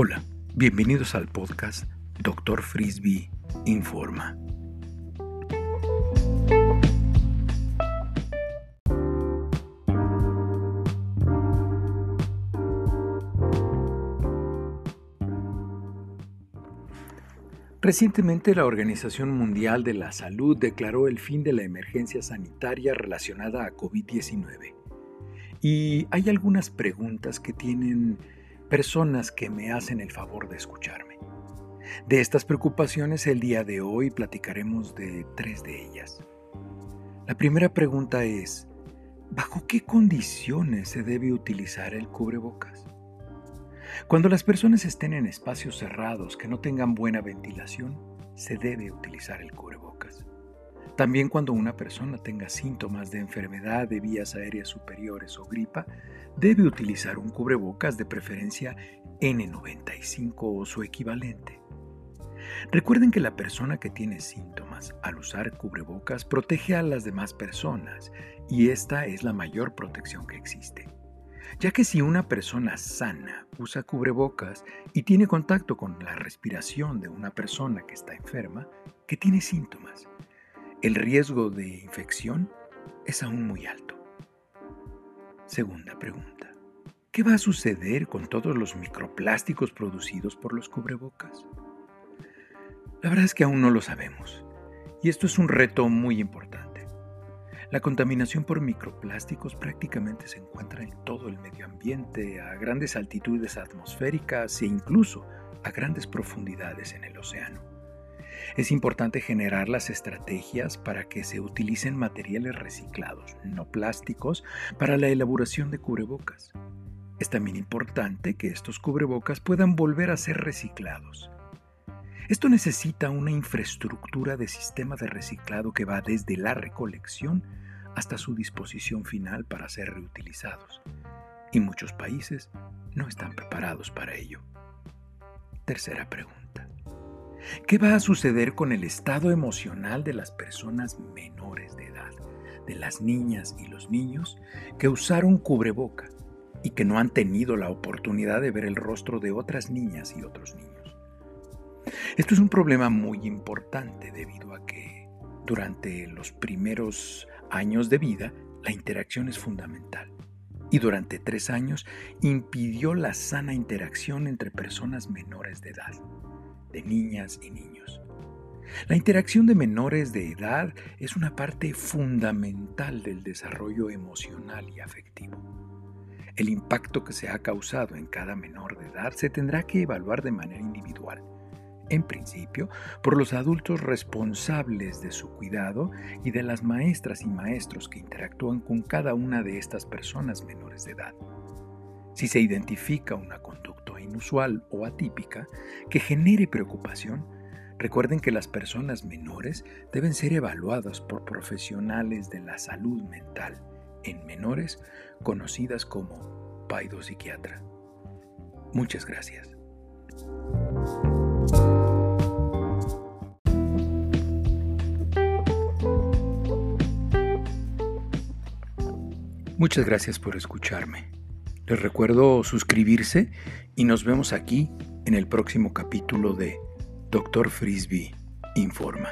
Hola, bienvenidos al podcast Dr. Frisbee Informa. Recientemente la Organización Mundial de la Salud declaró el fin de la emergencia sanitaria relacionada a COVID-19. Y hay algunas preguntas que tienen personas que me hacen el favor de escucharme. De estas preocupaciones el día de hoy platicaremos de tres de ellas. La primera pregunta es, ¿bajo qué condiciones se debe utilizar el cubrebocas? Cuando las personas estén en espacios cerrados que no tengan buena ventilación, se debe utilizar el cubrebocas. También cuando una persona tenga síntomas de enfermedad de vías aéreas superiores o gripa, debe utilizar un cubrebocas de preferencia N95 o su equivalente. Recuerden que la persona que tiene síntomas al usar cubrebocas protege a las demás personas y esta es la mayor protección que existe. Ya que si una persona sana usa cubrebocas y tiene contacto con la respiración de una persona que está enferma, que tiene síntomas, el riesgo de infección es aún muy alto. Segunda pregunta. ¿Qué va a suceder con todos los microplásticos producidos por los cubrebocas? La verdad es que aún no lo sabemos, y esto es un reto muy importante. La contaminación por microplásticos prácticamente se encuentra en todo el medio ambiente, a grandes altitudes atmosféricas e incluso a grandes profundidades en el océano. Es importante generar las estrategias para que se utilicen materiales reciclados, no plásticos, para la elaboración de cubrebocas. Es también importante que estos cubrebocas puedan volver a ser reciclados. Esto necesita una infraestructura de sistema de reciclado que va desde la recolección hasta su disposición final para ser reutilizados. Y muchos países no están preparados para ello. Tercera pregunta. ¿Qué va a suceder con el estado emocional de las personas menores de edad, de las niñas y los niños que usaron cubreboca y que no han tenido la oportunidad de ver el rostro de otras niñas y otros niños? Esto es un problema muy importante debido a que durante los primeros años de vida la interacción es fundamental y durante tres años impidió la sana interacción entre personas menores de edad de niñas y niños. La interacción de menores de edad es una parte fundamental del desarrollo emocional y afectivo. El impacto que se ha causado en cada menor de edad se tendrá que evaluar de manera individual, en principio por los adultos responsables de su cuidado y de las maestras y maestros que interactúan con cada una de estas personas menores de edad. Si se identifica una conducta inusual o atípica que genere preocupación, recuerden que las personas menores deben ser evaluadas por profesionales de la salud mental en menores conocidas como paidopsiquiatra. Muchas gracias. Muchas gracias por escucharme. Les recuerdo suscribirse y nos vemos aquí en el próximo capítulo de Dr. Frisbee Informa.